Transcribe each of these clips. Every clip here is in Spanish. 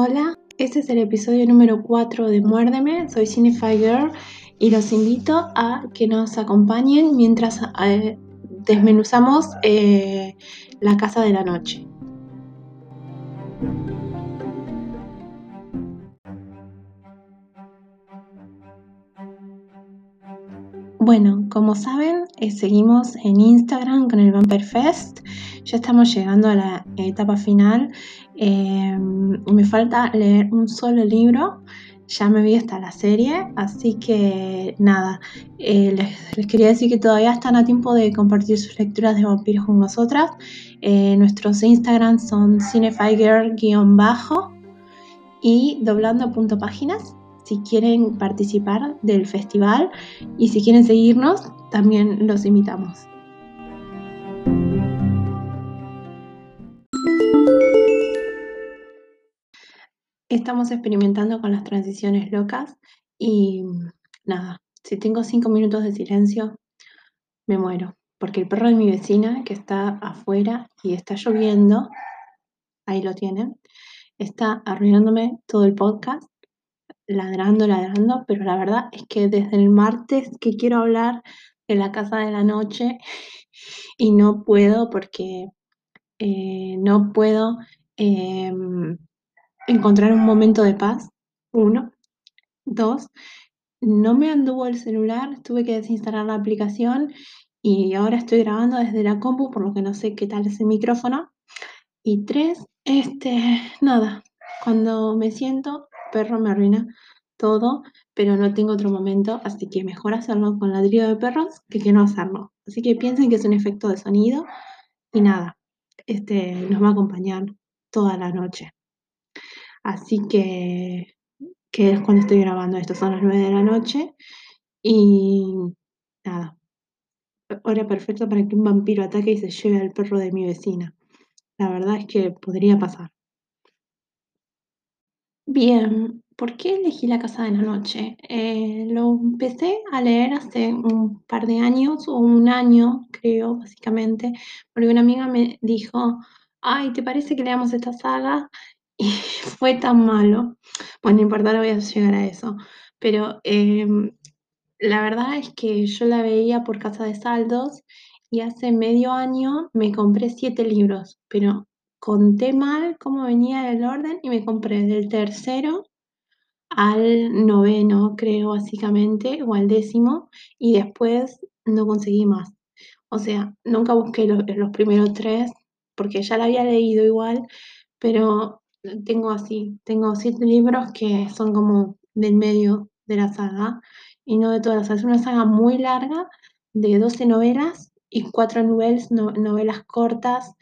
Hola, este es el episodio número 4 de Muérdeme, soy Cinefy Girl y los invito a que nos acompañen mientras eh, desmenuzamos eh, La Casa de la Noche. Como saben, eh, seguimos en Instagram con el Vampire Fest. Ya estamos llegando a la etapa final. Em, me falta leer un solo libro. Ya me vi hasta la serie, así que nada, eh, les, quería decir que todavía están a tiempo de compartir sus lecturas de vampiros con nosotras. Eh, nuestros Instagram son cinefigirl-bajo y doblando.páginas si quieren participar del festival y si quieren seguirnos, también los invitamos. Estamos experimentando con las transiciones locas y nada, si tengo cinco minutos de silencio, me muero, porque el perro de mi vecina que está afuera y está lloviendo, ahí lo tienen, está arruinándome todo el podcast ladrando, ladrando, pero la verdad es que desde el martes que quiero hablar de la casa de la noche y no puedo porque eh, no puedo em, encontrar un momento de paz, uno. Dos, no me anduvo el celular, tuve que desinstalar la aplicación y ahora estoy grabando desde la compu, por lo que no sé qué tal es el micrófono. Y tres, este, nada, cuando me siento perro me arruina todo, pero no tengo otro momento, así que mejor hacerlo con ladrillo de perros que no hacerlo. Así que piensen que es un efecto de sonido y nada, este nos va a acompañar toda la noche. Así que, que es cuando estoy grabando esto, son las 9 de la noche y nada, hora perfecta para que un vampiro ataque y se lleve al perro de mi vecina. La verdad es que podría pasar. Bien, ¿por qué elegí La Casa de la Noche? Eh, lo empecé a leer hace un par de años, o un año, creo, básicamente, porque una amiga me dijo, ay, ¿te parece que leamos esta saga? Y fue tan malo. Bueno, no importa, ahora voy a llegar a eso. Pero em, la verdad es que yo la veía por casa de saldos y hace medio año me compré siete libros, pero conté mal cómo venía el orden y me compré del tercero al noveno, creo, básicamente, o al décimo, y después no conseguí más. O sea, nunca busqué los, los primeros tres, porque ya la había leído igual, pero tengo así, tengo siete libros que son como del medio de la saga, y no de todas. Es una saga muy larga, de 12 novelas y cuatro novelas, novelas cortas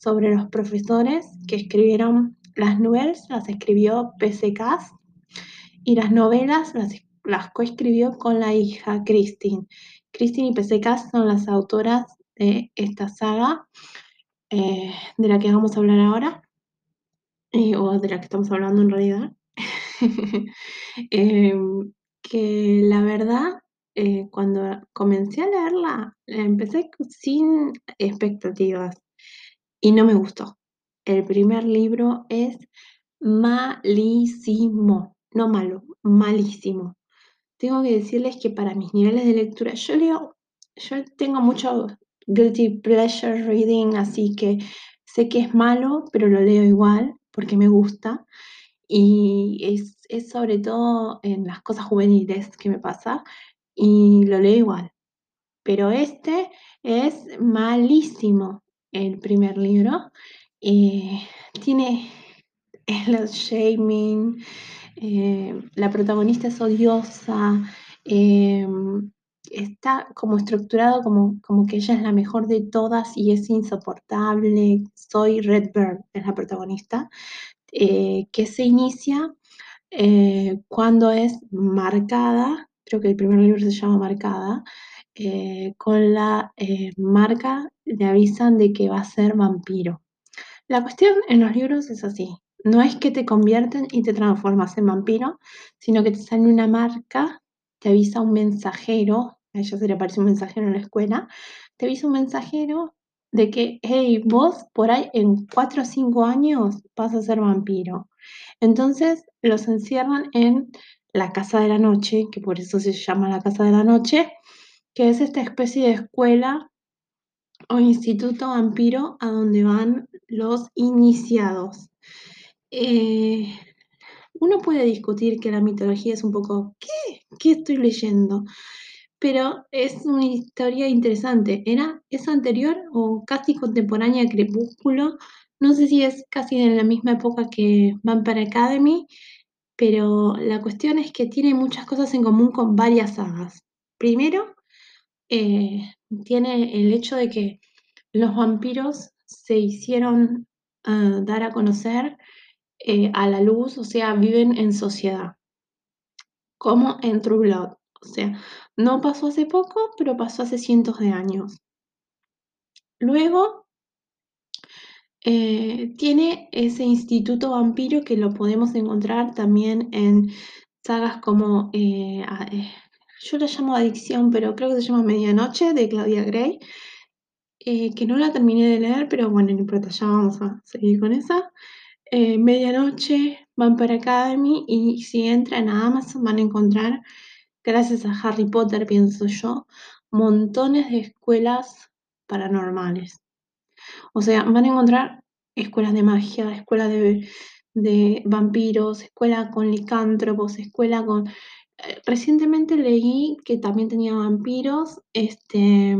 sobre los profesores que escribieron las novelas, las escribió PCK y las novelas las, las coescribió con la hija Christine. Christine y PCK son las autoras de esta saga eh, de la que vamos a hablar ahora, o de la que estamos hablando en realidad. Em, que la verdad, eh, cuando comencé a leerla, la empecé sin expectativas y no me gustó. El primer libro es malísimo, no malo, malísimo. Tengo que decirles que para mis niveles de lectura, yo leo, yo tengo mucho guilty pleasure reading, así que sé que es malo, pero lo leo igual porque me gusta. Y es, es sobre todo en las cosas juveniles que me pasa y lo leo igual. Pero este es malísimo el primer libro. Eh, tiene el shaming, eh, la protagonista es odiosa, eh, está como estructurado como, como que ella es la mejor de todas y es insoportable. Soy Redbird, es la protagonista, que se inicia cuando es marcada, creo que el primer libro se llama Marcada, con la marca le avisan de que va a ser vampiro. La cuestión en los libros es así. No es que te convierten y te transformas en vampiro, sino que te sale una marca, te avisa un mensajero, a ella se le aparece un mensajero en la escuela, te avisa un mensajero de que, hey, vos por ahí en 4 o 5 años vas a ser vampiro. Entonces los encierran en la Casa de la Noche, que por eso se llama la Casa de la Noche, que es esta especie de escuela o instituto vampiro a donde van los iniciados. Eh, uno puede discutir que la mitología es un poco, ¿qué? ¿Qué estoy leyendo? Pero es una historia interesante. Era, es anterior o casi contemporánea a Crepúsculo. No sé si es casi en la misma época que Vampire Academy, pero la cuestión es que tiene muchas cosas en común con varias sagas. Primero, eh, tiene el hecho de que los vampiros se hicieron uh, dar a conocer eh, a la luz, o sea, viven en sociedad, como en True Blood. O sea, no pasó hace poco, pero pasó hace cientos de años. Luego, eh, tiene ese instituto vampiro que lo podemos encontrar también en sagas como, eh, eh, yo la llamo Adicción, pero creo que se llama Medianoche de Claudia Gray, eh, que no la terminé de leer, pero bueno, no importa, ya vamos a seguir con esa. Eh, Medianoche, Vampire Academy, y si entran a Amazon van a encontrar, gracias a Harry Potter, pienso yo, montones de escuelas paranormales. O sea, van a encontrar escuelas de magia, escuelas de, de vampiros, escuela con licántropos, escuela con recientemente leí que también tenía vampiros, este,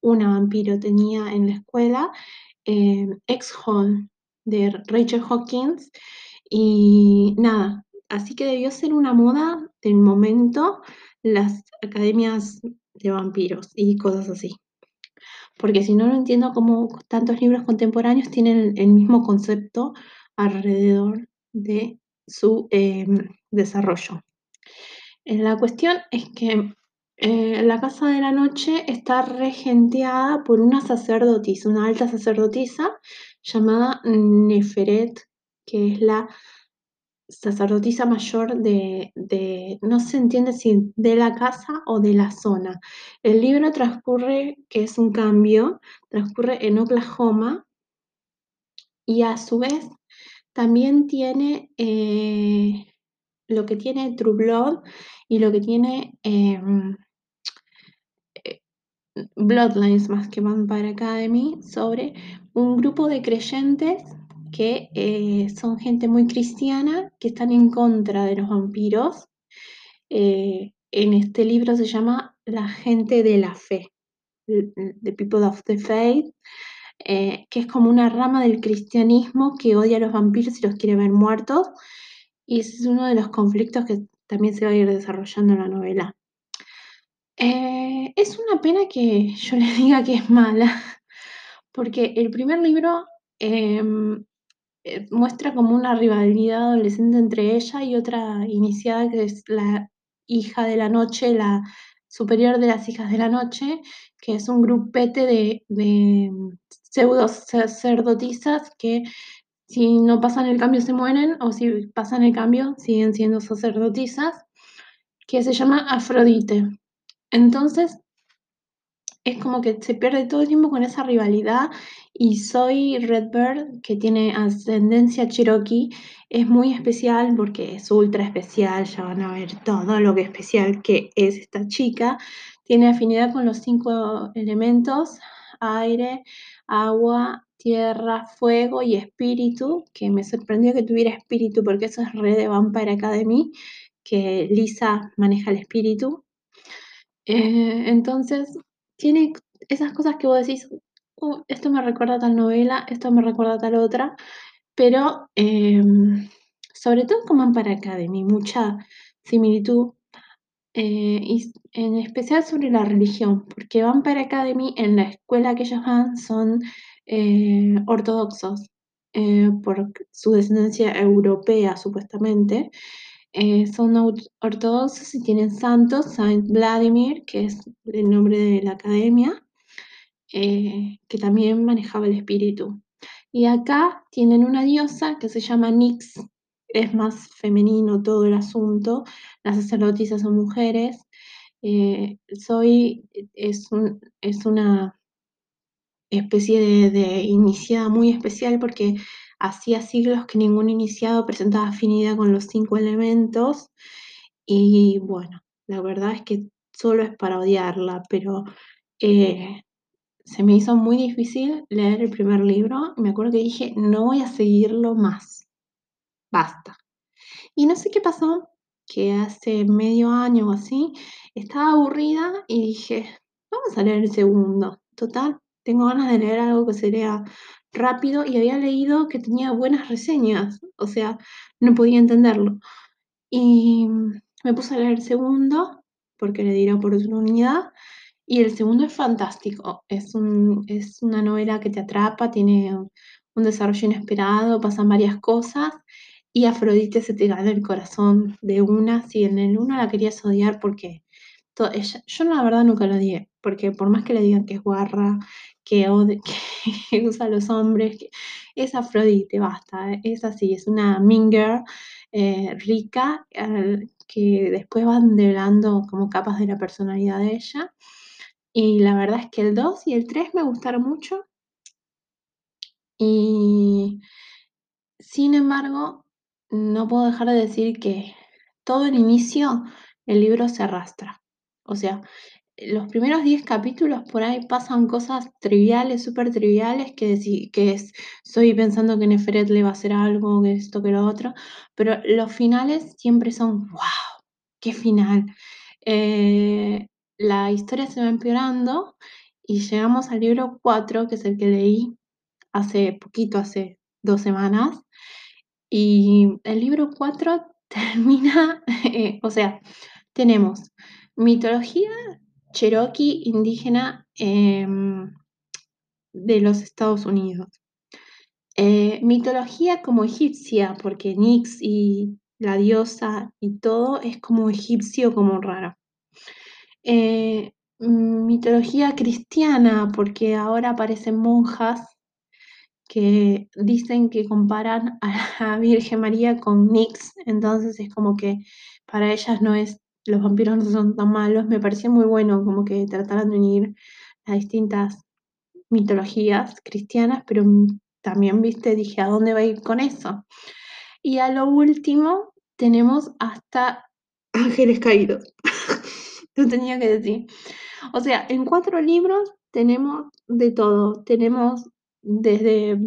una vampiro tenía en la escuela, eh, X-Hall de Rachel Hawkins, y nada, así que debió ser una moda del momento las academias de vampiros y cosas así. Porque si no, no entiendo cómo tantos libros contemporáneos tienen el mismo concepto alrededor de su eh, desarrollo. La cuestión es que eh, la Casa de la Noche está regenteada por una sacerdotisa, una alta sacerdotisa llamada Neferet, que es la sacerdotisa mayor de, de, no se entiende si de la casa o de la zona. El libro transcurre, que es un cambio, transcurre en Oklahoma y a su vez también tiene eh, lo que tiene True Blood y lo que tiene em, eh, Bloodlines más que Vampire Academy sobre un grupo de creyentes que eh, son gente muy cristiana que están en contra de los vampiros. Eh, en este libro se llama La gente de la fe, The People of the Faith, que es como una rama del cristianismo que odia a los vampiros y los quiere ver muertos. Y ese es uno de los conflictos que también se va a ir desarrollando en la novela. Eh, es una pena que yo le diga que es mala, porque el primer libro em, eh, muestra como una rivalidad adolescente entre ella y otra iniciada que es la hija de la noche, la superior de las hijas de la noche, que es un grupete de, de pseudo sacerdotisas que si no pasan el cambio se mueren o si pasan el cambio siguen siendo sacerdotisas, que se llama Afrodite. Entonces, es como que se pierde todo el tiempo con esa rivalidad y soy Redbird, que tiene ascendencia cherokee, es muy especial porque es ultra especial, ya van a ver todo lo que especial que es esta chica. Tiene afinidad con los cinco elementos, aire, agua, tierra, fuego y espíritu, que me sorprendió que tuviera espíritu porque eso es red de Vampire Academy, que Lisa maneja el espíritu. Eh, entonces, tiene esas cosas que vos decís, uh, esto me recuerda a tal novela, esto me recuerda a tal otra, pero em, sobre todo con Vampire Academy, mucha similitud, eh, y en especial sobre la religión, porque Vampire Academy en la escuela que ellos van son eh, ortodoxos eh, por su descendencia europea supuestamente. Eh, son ortodoxos y tienen santos, Saint Vladimir, que es el nombre de la academia, que también manejaba el espíritu. Y acá tienen una diosa que se llama Nix, es más femenino todo el asunto, las sacerdotisas son mujeres. Soy, es, un, es una especie de, iniciada muy especial porque hacía siglos que ningún iniciado presentaba afinidad con los cinco elementos y bueno, la verdad es que solo es para odiarla, pero eh, se me hizo muy difícil leer el primer libro. Me acuerdo que dije, no voy a seguirlo más. Basta. Y no sé qué pasó, que hace medio año o así, estaba aburrida y dije, vamos a leer el segundo. Total, tengo ganas de leer algo que sería rápido y había leído que tenía buenas reseñas, o sea, no podía entenderlo. Y me puse a leer el segundo, porque le diré por unidad, y el segundo es fantástico. Es, un, es una novela que te atrapa, tiene un desarrollo inesperado, pasan varias cosas, y Afrodite se te gana el corazón de una. Si en el uno la querías odiar porque yo la verdad nunca lo odié, porque por más que le digan que es guarra, que, que usa a los hombres, es Afrodite, basta, es así, es una minger eh, rica que después van develando como capas de la personalidad de ella. Y la verdad es que el 2 y el 3 me gustaron mucho. Y sin embargo, no puedo dejar de decir que todo el inicio el libro se arrastra. O sea, los primeros 10 capítulos por ahí pasan cosas triviales, súper triviales, que, que es, estoy pensando que Neferet le va a hacer algo, que esto, que lo otro, pero los finales siempre son, wow, qué final. Eh, la historia se va empeorando y llegamos al libro 4, que es el que leí hace poquito, hace dos semanas, y el libro 4 termina, eh, o sea, tenemos mitología cherokee indígena em, de los Estados Unidos. Eh, mitología como egipcia, porque Nix y la diosa y todo es como egipcio, como raro. Eh, mitología cristiana, porque ahora aparecen monjas que dicen que comparan a la Virgen María con Nix, entonces es como que para ellas no es, los vampiros no son tan malos, me pareció muy bueno como que trataran de unir las distintas mitologías cristianas, pero también, viste, dije, ¿a dónde va a ir con eso? Y a lo último tenemos hasta ángeles caídos. Lo tenía que decir. O sea, en cuatro libros tenemos de todo. Tenemos desde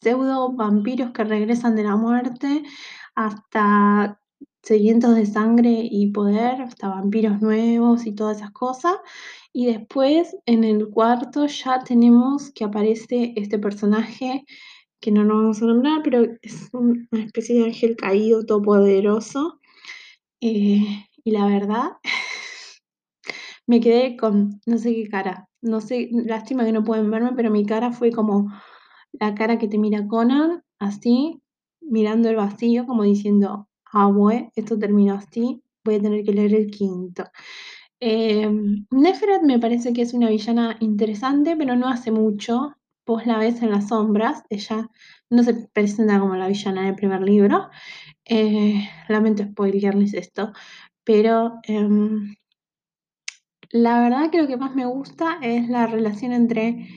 pseudo vampiros que regresan de la muerte hasta sedientos de sangre y poder, hasta vampiros nuevos y todas esas cosas. Y después en el cuarto ya tenemos que aparece este personaje que no nos vamos a nombrar, pero es una especie de ángel caído todopoderoso. Eh, y la verdad, me quedé con no sé qué cara. No sé, lástima que no pueden verme, pero mi cara fue como la cara que te mira Conan, así, mirando el vacío, como diciendo, ah, esto terminó así, voy a tener que leer el quinto. Eh, me parece que es una villana interesante, pero no hace mucho. Vos la ves en las sombras, ella no se presenta como la villana del primer libro. Eh, lamento spoilearles esto, pero em, la verdad que lo que más me gusta es la relación entre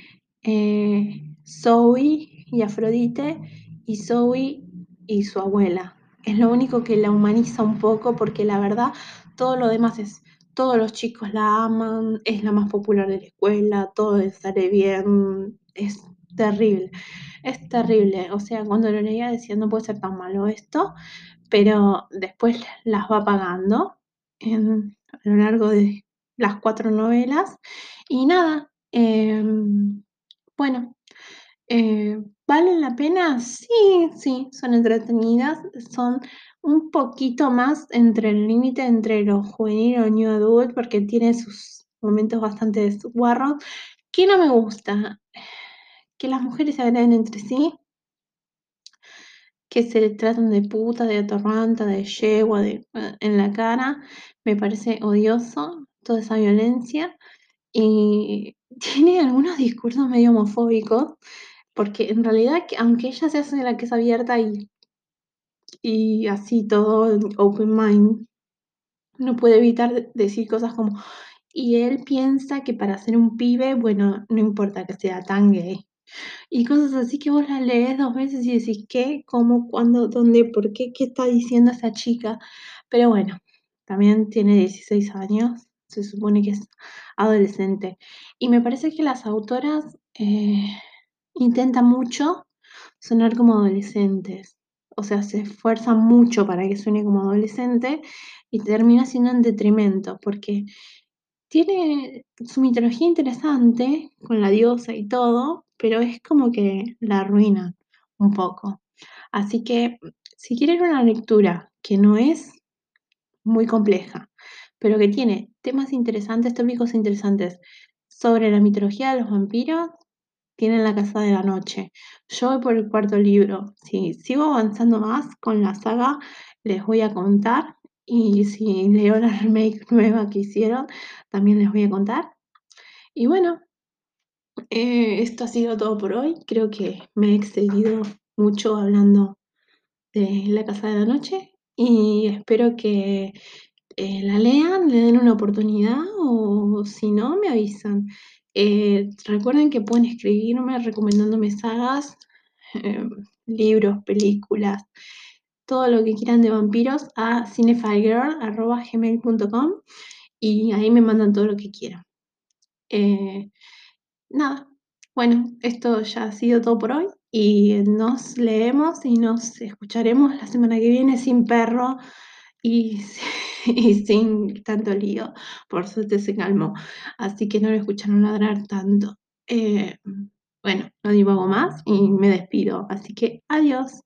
eh, Zoe y Afrodite y Zoe y su abuela. Es lo único que la humaniza un poco porque la verdad todo lo demás es, todos los chicos la aman, es la más popular de la escuela, todo sale bien, es terrible, es terrible. O sea, cuando lo leía decía, no puede ser tan malo esto, pero después las va pagando a lo largo de las cuatro novelas. Y nada, em, bueno, eh, ¿valen la pena? Sí, sí, son entretenidas, son un poquito más entre el límite entre lo juvenil lo new adult, porque tiene sus momentos bastante guarros. ¿Qué no me gusta? Que las mujeres se agreden entre sí, que se tratan de puta, de atorranta, de yegua, de, eh, en la cara, me parece odioso toda esa violencia y tiene algunos discursos medio homofóbicos, porque en realidad, aunque ella se hace la que es abierta y, y así todo open mind, no puede evitar decir cosas como, y él piensa que para ser un pibe, bueno, no importa que sea tan gay. Y cosas así que vos las lees 2 veces y decís: "¿Qué? ¿Cómo? ¿Cuándo? ¿Dónde? ¿Por qué? ¿Qué está diciendo esa chica?". Pero bueno, también tiene 16 años, se supone que es adolescente. Y me parece que las autoras, eh, intentan mucho sonar como adolescentes. O sea, se esfuerzan mucho para que suene como adolescente y termina siendo en detrimento, porque tiene su mitología interesante con la diosa y todo, pero es como que la arruinan un poco. Así que, si quieren una lectura que no es muy compleja, pero que tiene temas interesantes, tópicos interesantes sobre la mitología de los vampiros, tienen La casa de la noche. Yo voy por el cuarto libro. Si sigo avanzando más con la saga, les voy a contar, y si leo la remake nueva que hicieron, también les voy a contar. Y bueno, eh, esto ha sido todo por hoy. Creo que me he excedido mucho hablando de La casa de la noche, y espero que, eh, la lean, le den una oportunidad, o si no, me avisan. Eh, recuerden que pueden escribirme recomendándome sagas, em, libros, películas, todo lo que quieran de vampiros a cinefilegirl@gmail.com y ahí me mandan todo lo que quieran. Eh, nada, bueno, esto ya ha sido todo por hoy, y nos leemos y nos escucharemos la semana que viene sin perro y y sin tanto lío. Por suerte se calmó, así que no lo escucharon ladrar tanto. Eh, bueno, no divago más y me despido, así que adiós.